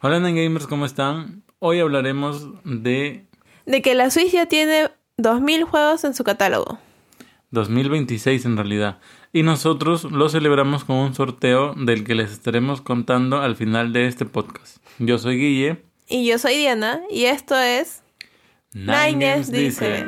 Hola Gamers, ¿cómo están? Hoy hablaremos de De que la Switch ya tiene 2000 juegos en su catálogo. 2026 en realidad. Y nosotros lo celebramos con un sorteo del que les estaremos contando al final de este podcast. Yo soy Guille. Y yo soy Diana, y esto es... Nine Games dice.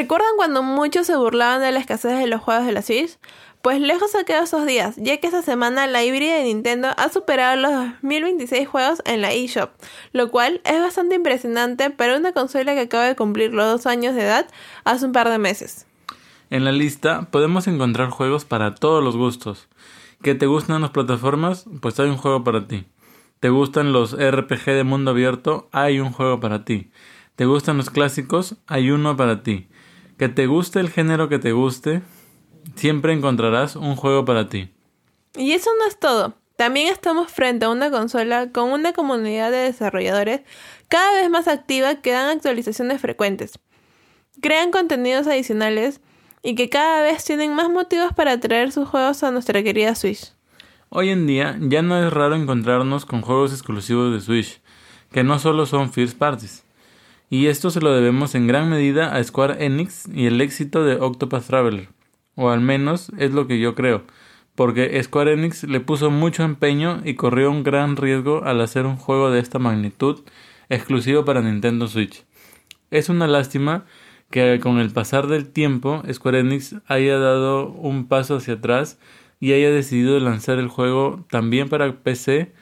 ¿Recuerdan cuando muchos se burlaban de la escasez de los juegos de la Switch? Pues lejos ha quedado esos días, ya que esta semana la híbrida de Nintendo ha superado los 2026 juegos en la eShop, lo cual es bastante impresionante para una consola que acaba de cumplir los dos años de edad hace un par de meses. En la lista podemos encontrar juegos para todos los gustos. ¿Que te gustan las plataformas? Pues hay un juego para ti. ¿Te gustan los RPG de mundo abierto? Hay un juego para ti. ¿Te gustan los clásicos? Hay uno para ti. ¿Que te guste el género que te guste? Siempre encontrarás un juego para ti. Y eso no es todo. También estamos frente a una consola con una comunidad de desarrolladores cada vez más activa que dan actualizaciones frecuentes. Crean contenidos adicionales y que cada vez tienen más motivos para traer sus juegos a nuestra querida Switch. Hoy en día ya no es raro encontrarnos con juegos exclusivos de Switch, que no solo son first parties. Y esto se lo debemos en gran medida a Square Enix y el éxito de Octopath Traveler. O al menos es lo que yo creo, porque Square Enix le puso mucho empeño y corrió un gran riesgo al hacer un juego de esta magnitud exclusivo para Nintendo Switch. Es una lástima que con el pasar del tiempo Square Enix haya dado un paso hacia atrás y haya decidido lanzar el juego también para PC,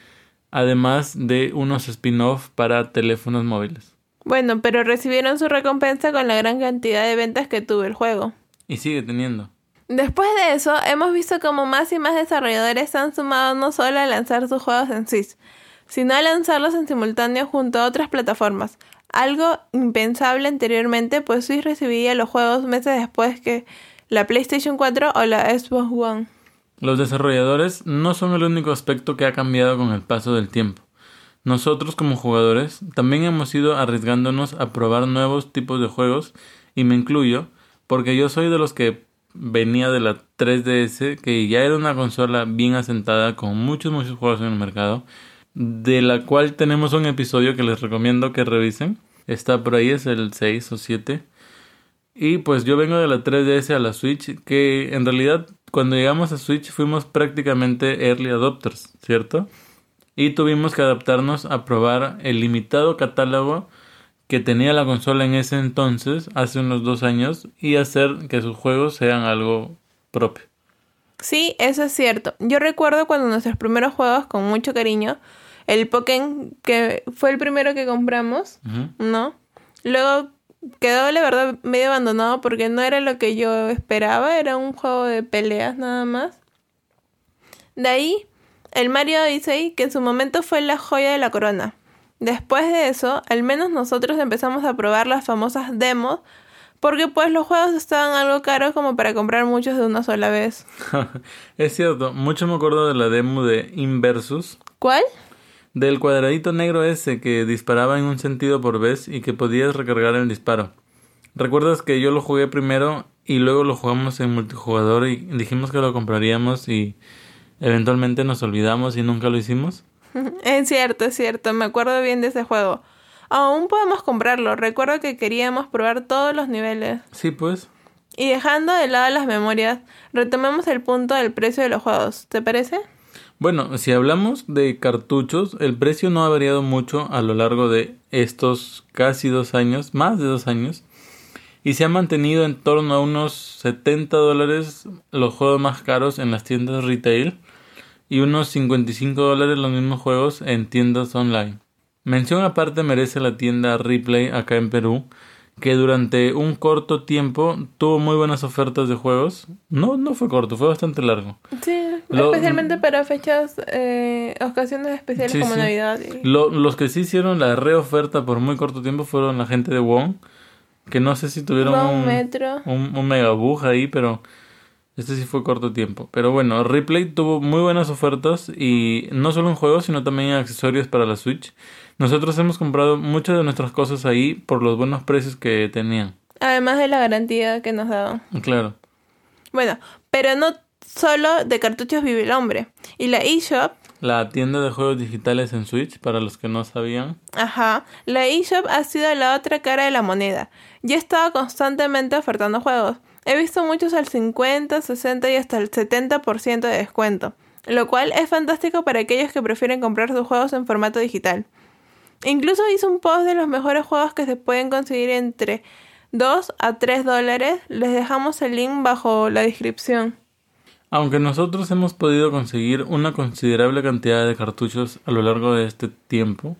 además de unos spin-off para teléfonos móviles. Bueno, pero recibieron su recompensa con la gran cantidad de ventas que tuvo el juego. Y sigue teniendo. Después de eso, hemos visto como más y más desarrolladores se han sumado no solo a lanzar sus juegos en Switch, sino a lanzarlos en simultáneo junto a otras plataformas, algo impensable anteriormente, pues Switch recibía los juegos meses después que la PlayStation 4 o la Xbox One. Los desarrolladores no son el único aspecto que ha cambiado con el paso del tiempo. Nosotros como jugadores también hemos ido arriesgándonos a probar nuevos tipos de juegos y me incluyo porque yo soy de los que venía de la 3DS, que ya era una consola bien asentada con muchos, muchos juegos en el mercado, de la cual tenemos un episodio que les recomiendo que revisen. Está por ahí, es el 6 o 7. Y pues yo vengo de la 3DS a la Switch, que en realidad cuando llegamos a Switch fuimos prácticamente early adopters, ¿cierto? Y tuvimos que adaptarnos a probar el limitado catálogo que tenía la consola en ese entonces, hace unos dos años, y hacer que sus juegos sean algo propio. Sí, eso es cierto. Yo recuerdo cuando nuestros primeros juegos, con mucho cariño, el Pokémon, que fue el primero que compramos, ¿no? Luego quedó, la verdad, medio abandonado porque no era lo que yo esperaba, era un juego de peleas nada más. De ahí, el Mario Odyssey, que en su momento fue la joya de la corona. Después de eso, al menos nosotros empezamos a probar las famosas demos, porque pues los juegos estaban algo caros como para comprar muchos de una sola vez. es cierto, mucho me acuerdo de la demo de Inversus. ¿Cuál? Del cuadradito negro ese que disparaba en un sentido por vez y que podías recargar el disparo. ¿Recuerdas que yo lo jugué primero y luego lo jugamos en multijugador y dijimos que lo compraríamos y eventualmente nos olvidamos y nunca lo hicimos? Es cierto, es cierto, me acuerdo bien de ese juego. Aún podemos comprarlo, recuerdo que queríamos probar todos los niveles. Sí, pues. Y dejando de lado las memorias, retomemos el punto del precio de los juegos, ¿te parece? Bueno, si hablamos de cartuchos, el precio no ha variado mucho a lo largo de estos casi dos años, más de dos años, y se ha mantenido en torno a unos 70 dólares los juegos más caros en las tiendas retail y unos 55 dólares los mismos juegos en tiendas online. Mención aparte merece la tienda Replay acá en Perú, que durante un corto tiempo tuvo muy buenas ofertas de juegos. No, no fue corto, fue bastante largo. Sí, especialmente para fechas, eh, ocasiones especiales como Navidad. los que sí hicieron la reoferta por muy corto tiempo fueron la gente de Wong, que no sé si tuvieron un, metro. un, un mega bug ahí, pero este sí fue corto tiempo. Pero bueno, Replay tuvo muy buenas ofertas y no solo en juegos, sino también en accesorios para la Switch. Nosotros hemos comprado muchas de nuestras cosas ahí por los buenos precios que tenían. Además de la garantía que nos daban. Claro. Bueno, pero no solo de cartuchos vive el hombre. Y la eShop la tienda de juegos digitales en Switch, para los que no sabían. Ajá. La eShop ha sido la otra cara de la moneda. Ya estaba constantemente ofertando juegos. He visto muchos al 50, 60 y hasta el 70% de descuento, lo cual es fantástico para aquellos que prefieren comprar sus juegos en formato digital. Incluso hice un post de los mejores juegos que se pueden conseguir entre 2 a 3 dólares. Les dejamos el link bajo la descripción. Aunque nosotros hemos podido conseguir una considerable cantidad de cartuchos a lo largo de este tiempo,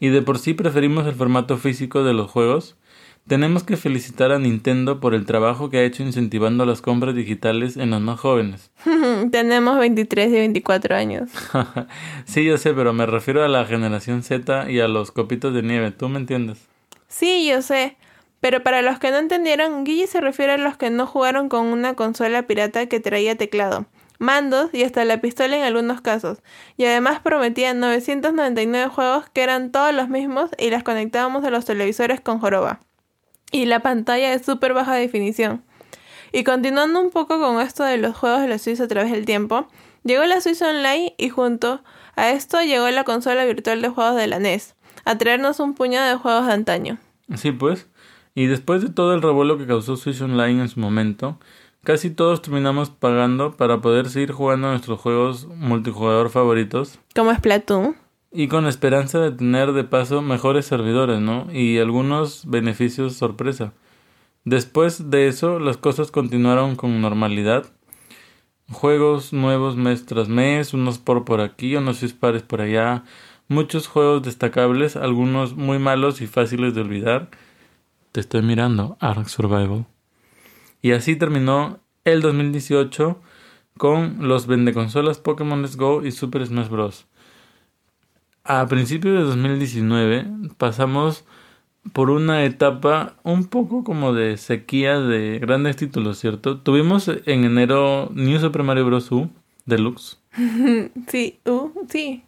y de por sí preferimos el formato físico de los juegos, tenemos que felicitar a Nintendo por el trabajo que ha hecho incentivando las compras digitales en los más jóvenes. Tenemos 23 y 24 años. sí, yo sé, pero me refiero a la generación Z y a los copitos de nieve. ¿Tú me entiendes? Sí, yo sé. Pero para los que no entendieron, Guille se refiere a los que no jugaron con una consola pirata que traía teclado, mandos y hasta la pistola en algunos casos. Y además prometía 999 juegos que eran todos los mismos y las conectábamos a los televisores con joroba. Y la pantalla de súper baja definición. Y continuando un poco con esto de los juegos de la Switch a través del tiempo, llegó la Switch Online y junto a esto llegó la consola virtual de juegos de la NES, a traernos un puñado de juegos de antaño. Sí, pues. Y después de todo el revuelo que causó Switch Online en su momento, casi todos terminamos pagando para poder seguir jugando nuestros juegos multijugador favoritos. Como Splatoon. Y con esperanza de tener de paso mejores servidores, ¿no? Y algunos beneficios sorpresa. Después de eso, las cosas continuaron con normalidad. Juegos nuevos mes tras mes, unos por por aquí, unos dispares por allá. Muchos juegos destacables, algunos muy malos y fáciles de olvidar te estoy mirando, Ark Survival. Y así terminó el 2018 con los vendeconsolas Pokémon Let's Go y Super Smash Bros. A principios de 2019 pasamos por una etapa un poco como de sequía de grandes títulos, ¿cierto? Tuvimos en enero New Super Mario Bros. U Deluxe. sí, uh, sí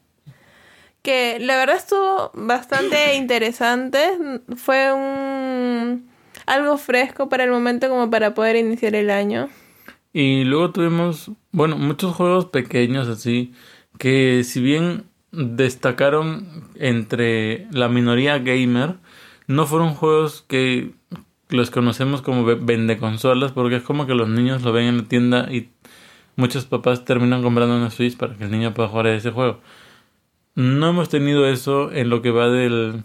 que la verdad estuvo bastante interesante. Fue un algo fresco para el momento como para poder iniciar el año. Y luego tuvimos, bueno, muchos juegos pequeños así que si bien destacaron entre la minoría gamer, no fueron juegos que los conocemos como vende consolas porque es como que los niños lo ven en la tienda y muchos papás terminan comprando una Switch para que el niño pueda jugar a ese juego. No hemos tenido eso en lo que va del,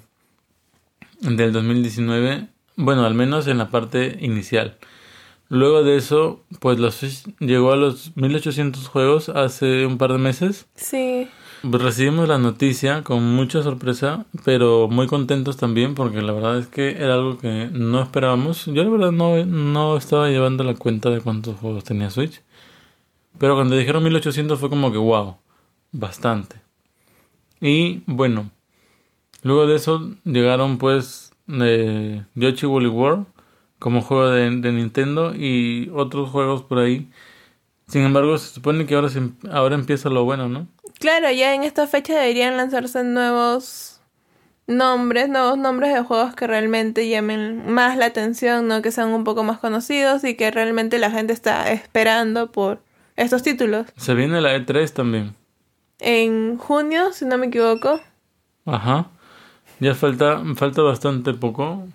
del 2019. Bueno, al menos en la parte inicial. Luego de eso, pues los llegó a los 1800 juegos hace un par de meses. Sí. Pues recibimos la noticia con mucha sorpresa, pero muy contentos también porque la verdad es que era algo que no esperábamos. Yo la verdad no, no estaba llevando la cuenta de cuántos juegos tenía Switch. Pero cuando dijeron 1800 fue como que wow, bastante. Y bueno, luego de eso llegaron pues eh, Yoshi Woolly World como juego de, Nintendo y otros juegos por ahí. Sin embargo, se supone que ahora, ahora empieza lo bueno, ¿no? Claro, ya en esta fecha deberían lanzarse nuevos nombres, nuevos nombres de juegos que realmente llamen más la atención, ¿no? Que sean un poco más conocidos y que realmente la gente está esperando por estos títulos. Se viene la E3 también en junio, si no me equivoco. Ajá. Ya falta, falta bastante poco.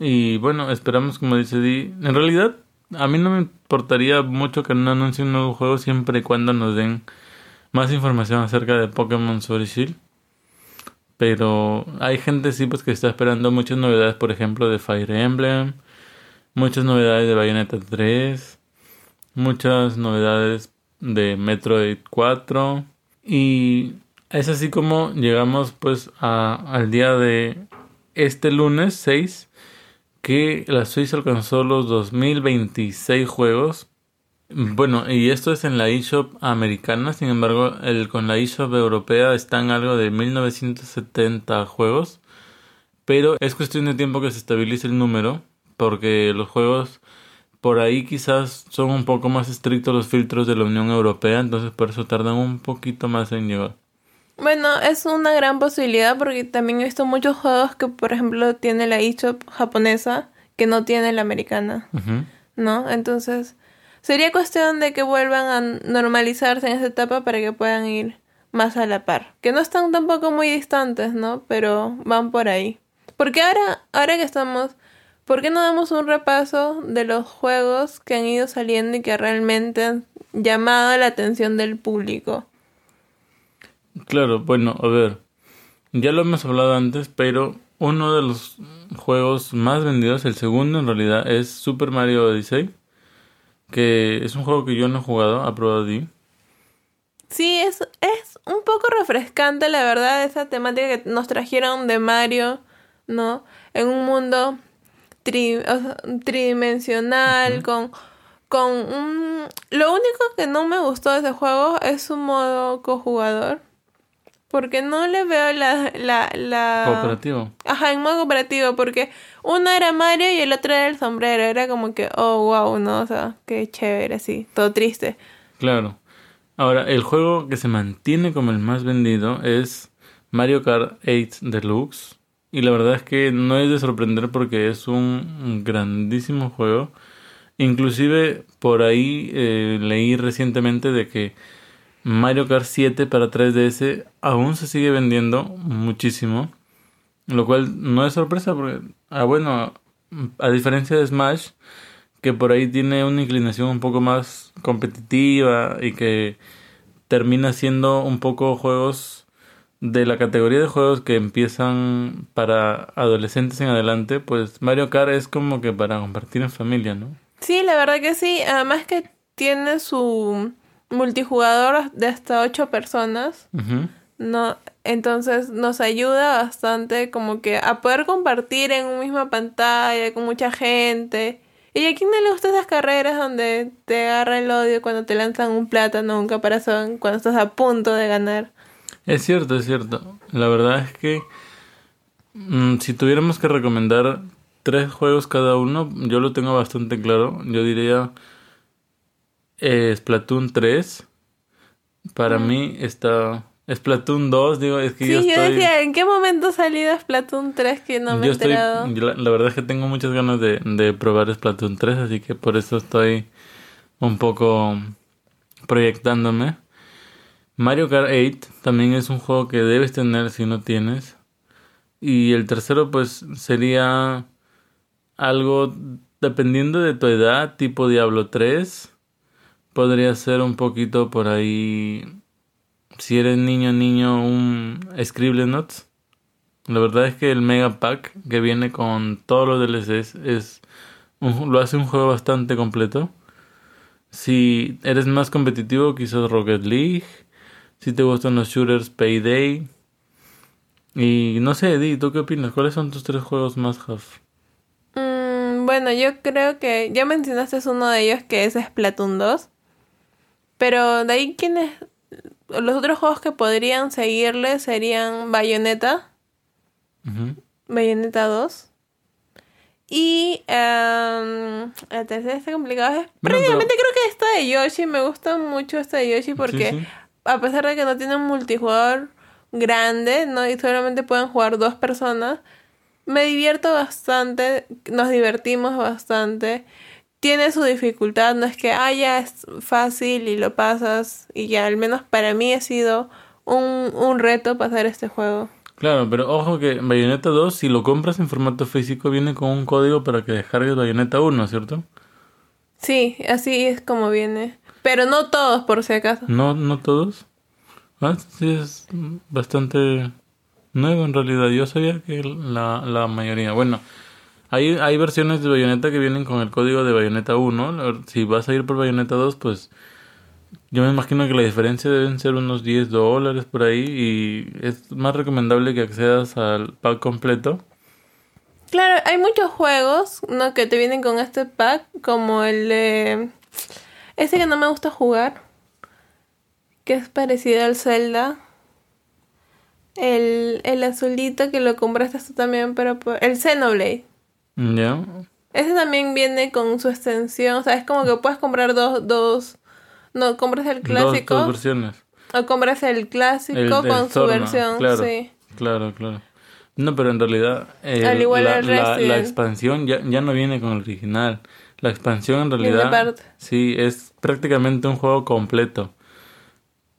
Y bueno, esperamos, como dice Di. En realidad, a mí no me importaría mucho que no anuncien un nuevo juego siempre y cuando nos den más información acerca de Pokémon Sword Shield. Pero hay gente sí pues que está esperando muchas novedades, por ejemplo, de Fire Emblem, muchas novedades de Bayonetta 3, muchas novedades de Metroid 4 y es así como llegamos pues a, al día de este lunes 6 que la Suiza alcanzó los 2026 juegos. Bueno, y esto es en la eShop americana, sin embargo, el, con la eShop europea están algo de 1970 juegos. Pero es cuestión de tiempo que se estabilice el número, porque los juegos por ahí quizás son un poco más estrictos los filtros de la Unión Europea, entonces por eso tardan un poquito más en llegar. Bueno, es una gran posibilidad porque también he visto muchos juegos que, por ejemplo, tiene la eShop japonesa que no tiene la americana, ¿no? Entonces, Sería cuestión de que vuelvan a normalizarse en esa etapa para que puedan ir más a la par. Que no están tampoco muy distantes, ¿no? Pero van por ahí. Porque ahora, ahora que estamos, ¿por qué no damos un repaso de los juegos que han ido saliendo y que realmente han llamado la atención del público? Claro, bueno, a ver, ya lo hemos hablado antes, pero uno de los juegos más vendidos, el segundo en realidad, es Super Mario Odyssey, que es un juego que yo no he jugado, a prueba de Sí, es, es un poco refrescante, la verdad, esa temática que nos trajeron de Mario, ¿no? En un mundo tridimensional, con, con un... Lo único que no me gustó de ese juego es su modo cojugador. Porque no le veo la, la, la... Cooperativo. Ajá, en modo cooperativo, porque uno era Mario y el otro era el sombrero. Era como que, oh, wow, ¿no? O sea, qué chévere, así, todo triste. Claro. Ahora, el juego que se mantiene como el más vendido es Mario Kart 8 Deluxe. Y la verdad es que no es de sorprender porque es un grandísimo juego. Inclusive por ahí eh, leí recientemente de que Mario Kart 7 para 3DS aún se sigue vendiendo muchísimo. Lo cual no es sorpresa porque, ah, bueno, a diferencia de Smash, que por ahí tiene una inclinación un poco más competitiva y que termina siendo un poco juegos de la categoría de juegos que empiezan para adolescentes en adelante, pues Mario Kart es como que para compartir en familia, ¿no? Sí, la verdad que sí. Además que tiene su multijugador de hasta ocho personas. No, entonces nos ayuda bastante como que a poder compartir en una misma pantalla con mucha gente. ¿Y a quién no le gustan esas carreras donde te agarra el odio cuando te lanzan un plátano o un caparazón cuando estás a punto de ganar? Es cierto, es cierto. La verdad es que mm, si tuviéramos que recomendar tres juegos cada uno, yo lo tengo bastante claro. Yo diría eh, Splatoon 3. Para mí está Splatoon 2, digo, es que sí, yo, decía, ¿en qué momento ha salido Splatoon 3 que no me he enterado? la, verdad es que tengo muchas ganas de, de probar Splatoon 3, así que por eso estoy un poco proyectándome. Mario Kart 8 también es un juego que debes tener si no tienes. Y el tercero pues sería algo dependiendo de tu edad, tipo Diablo 3 podría ser un poquito por ahí. Si eres niño, niño, un Scribble Notes. La verdad es que el Mega Pack que viene con todos los DLCs es lo hace un juego bastante completo. Si eres más competitivo, quizás Rocket League. Si te gustan los shooters, Payday. Y no sé, Eddie, ¿tú qué opinas? ¿Cuáles son tus tres juegos más half? Mm, bueno, yo creo que ya mencionaste uno de ellos que es Splatoon 2. Pero de ahí quienes... Los otros juegos que podrían seguirle serían Bayonetta. Bayonetta 2. Y um, la tercera está complicada. Prácticamente creo que esta de Yoshi. Me gusta mucho esta de Yoshi porque a pesar de que no tiene un multijugador grande, ¿no? Y solamente pueden jugar dos personas. Me divierto bastante. Nos divertimos bastante tiene su dificultad, no es que, ah, ya es fácil y lo pasas y ya, al menos para mí ha sido un, un reto pasar este juego. Claro, pero ojo que Bayonetta 2, si lo compras en formato físico, viene con un código para que descargues Bayonetta 1, ¿cierto? Sí, así es como viene. Pero no todos, por si acaso. No, no todos. Ah, sí, es bastante nuevo en realidad. Yo sabía que la, la mayoría. Bueno, hay, hay versiones de Bayonetta que vienen con el código de Bayonetta 1. Si vas a ir por Bayonetta 2, pues yo me imagino que la diferencia deben ser unos 10 dólares por ahí y es más recomendable que accedas al pack completo. Claro, hay muchos juegos que te vienen con este pack, como el de... Ese que no me gusta jugar, que es parecido al Zelda. El, el azulito que lo compraste tú también, pero el Xenoblade. Ya. Ese también viene con su extensión. O sea, es como que puedes comprar dos, dos. No, compras el clásico. Dos, versiones. O compras el clásico con su versión. Claro, sí. Claro, claro. No, pero en realidad. Al igual la, la, la, expansión ya, ya no viene con el original. La expansión en realidad sí es prácticamente un juego completo.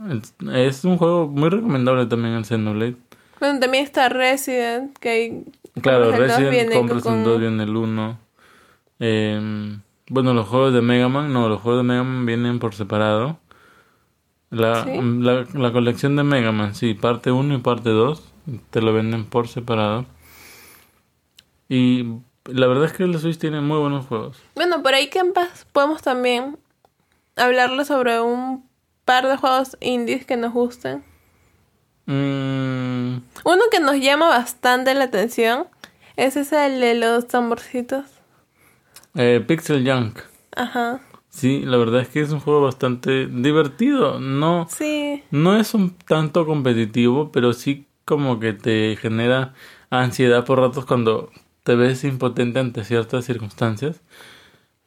Es, es un juego muy recomendable también el Xenoblade. Bueno, también está Resident, que hay... Claro, Resident compras con- el 2, viene el 1. bueno, los juegos de Mega Man, no, los juegos de Mega Man vienen por separado. La, ¿Sí? la, la colección de Mega Man, sí, parte 1 y parte 2, te lo venden por separado. Y la verdad es que el Switch tiene muy buenos juegos. Bueno, por ahí capaz podemos también hablarle sobre un par de juegos indies que nos gusten. Mm, Uno que nos llama bastante la atención es ese de los tamborcitos. eh, Pixel Junk. Ajá. Sí, la verdad es que es un juego bastante divertido. No, Sí. No es un tanto competitivo, pero sí como que te genera ansiedad por ratos cuando te ves impotente ante ciertas circunstancias.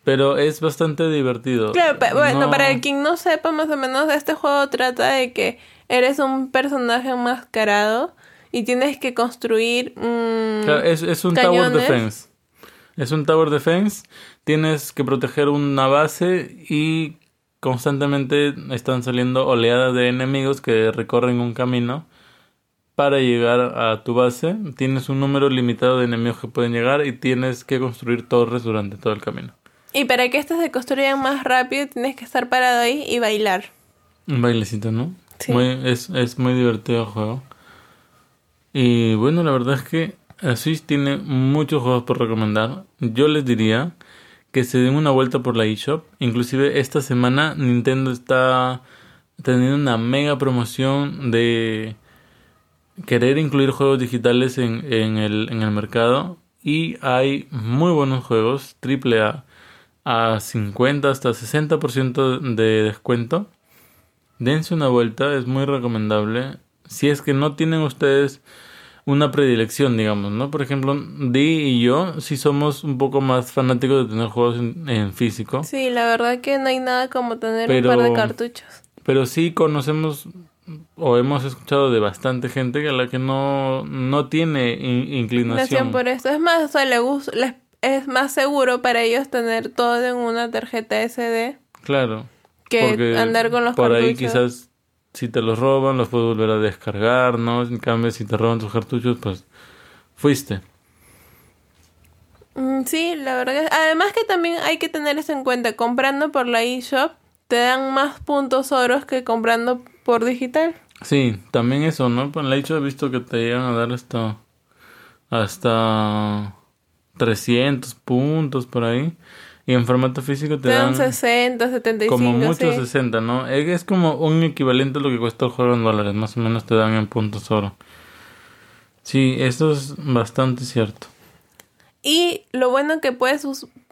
Pero es bastante divertido. Claro, bueno, No- para el quien no sepa más o menos, este juego trata de que eres un personaje enmascarado y tienes que construir mm, Claro, es, es un tower defense. Es un tower defense. Tienes que proteger una base y constantemente están saliendo oleadas de enemigos que recorren un camino para llegar a tu base. Tienes un número limitado de enemigos que pueden llegar y tienes que construir torres durante todo el camino. Y para que estos se construyan más rápido, tienes que estar parado ahí y bailar. Un bailecito, ¿no? Es, es muy divertido el juego. Y bueno, la verdad es que Switch tiene muchos juegos por recomendar. Yo les diría que se den una vuelta por la eShop. Inclusive esta semana Nintendo está teniendo una mega promoción de querer incluir juegos digitales en, en, el, en el mercado. Y hay muy buenos juegos, AAA, a 50 hasta 60% de descuento. Dense una vuelta, es muy recomendable. Si es que no tienen ustedes una predilección, digamos, ¿no? Por ejemplo, Di y yo sí somos un poco más fanáticos de tener juegos en, en físico. Sí, la verdad que no hay nada como tener Pero- un par de cartuchos. Pero sí conocemos o hemos escuchado de bastante gente a la que no, no tiene in- inclinación. Nación por esto. Es más, o sea, le es más seguro para ellos tener todo en una tarjeta SD Claro. Que porque andar con los por cartuchos. ahí quizás si te los roban los puedes volver a descargar, ¿no? En cambio si te roban tus cartuchos pues fuiste. Mm, Sí, la verdad que... Además que también hay que tener eso en cuenta. Comprando por la eShop te dan más puntos oros que comprando por digital. Sí, también eso, ¿no? Pues la hecho he visto que te llegan a dar hasta hasta 300 puntos por ahí y en formato físico te, Te dan dan 60, 75, como mucho sí. 60, ¿no? Es como un equivalente a lo que cuesta el juego en dólares, más o menos te dan en puntos oro. Sí, eso es bastante cierto. Y lo bueno que puedes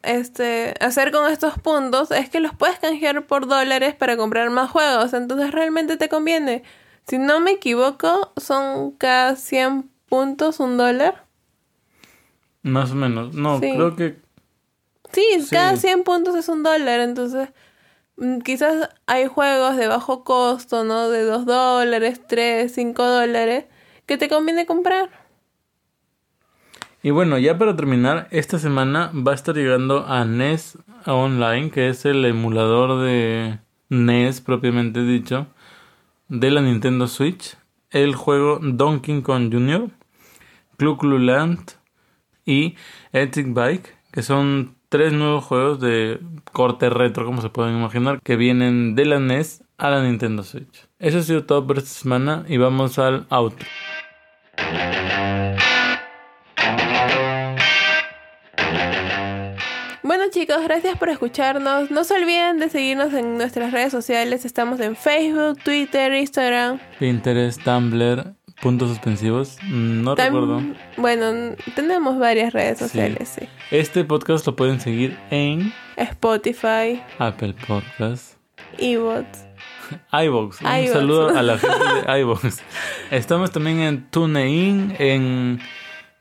este, hacer con estos puntos es que los puedes canjear por dólares para comprar más juegos. Entonces realmente te conviene. Si no me equivoco, son cada 100 puntos un dólar. Más o menos. No, Sí. creo que Sí, Sí. cada 100 puntos es un dólar. Entonces mm, quizás hay juegos de bajo costo, ¿no? De 2 dólares, 3, 5 dólares, que te conviene comprar. Y bueno, ya para terminar, esta semana va a estar llegando a NES Online, que es el emulador de NES propiamente dicho, de la Nintendo Switch, el juego Donkey Kong Jr., Clu Clu Land y Electric Bike, que son tres nuevos juegos de corte retro, como se pueden imaginar, que vienen de la NES a la Nintendo Switch. Eso ha sido todo por esta semana y vamos al outro. Bueno chicos, gracias por escucharnos. No se olviden de seguirnos en nuestras redes sociales. Estamos en Facebook, Twitter, Instagram. Pinterest, Tumblr, puntos suspensivos. No Tam- recuerdo. Bueno, tenemos varias redes sociales, sí. Este podcast lo pueden seguir en Spotify, Apple Podcasts, eBots. iVoox. Un saludo a la gente de iVoox. Estamos también en TuneIn, en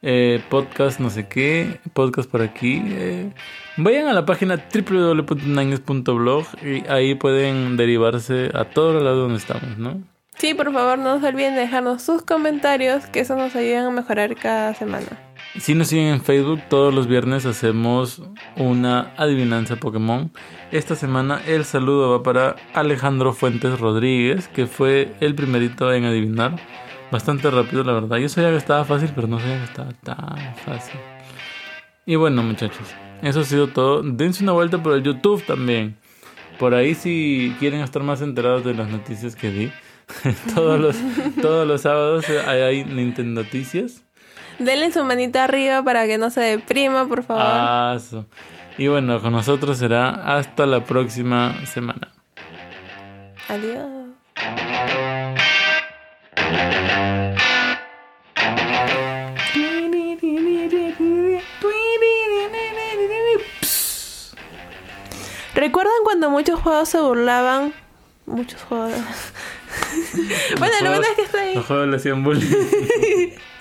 eh, podcast no sé qué, podcast por aquí. eh. Vayan a la página www.nangues.blog y ahí pueden derivarse a todos los lados donde estamos, ¿no? Sí, por favor, no se olviden de dejarnos sus comentarios, que eso nos ayuda a mejorar cada semana. Si nos siguen en Facebook, todos los viernes hacemos una adivinanza Pokémon. Esta semana el saludo va para Alejandro Fuentes Rodríguez, que fue el primerito en adivinar. Bastante rápido, la verdad. Yo sabía que estaba fácil, pero no sabía que estaba tan fácil. Y bueno, muchachos, eso ha sido todo. Dense una vuelta por el YouTube también. Por ahí si quieren estar más enterados de las noticias que di. todos, los, todos los sábados hay, hay Nintendo Noticias. Denle su manita arriba para que no se deprima, por favor. Ah. Y bueno, con nosotros será hasta la próxima semana. Adiós. ¿Recuerdan cuando muchos juegos se burlaban? Muchos juegos. Bueno, lo bueno es que está ahí. Los juegos le hacían bullying.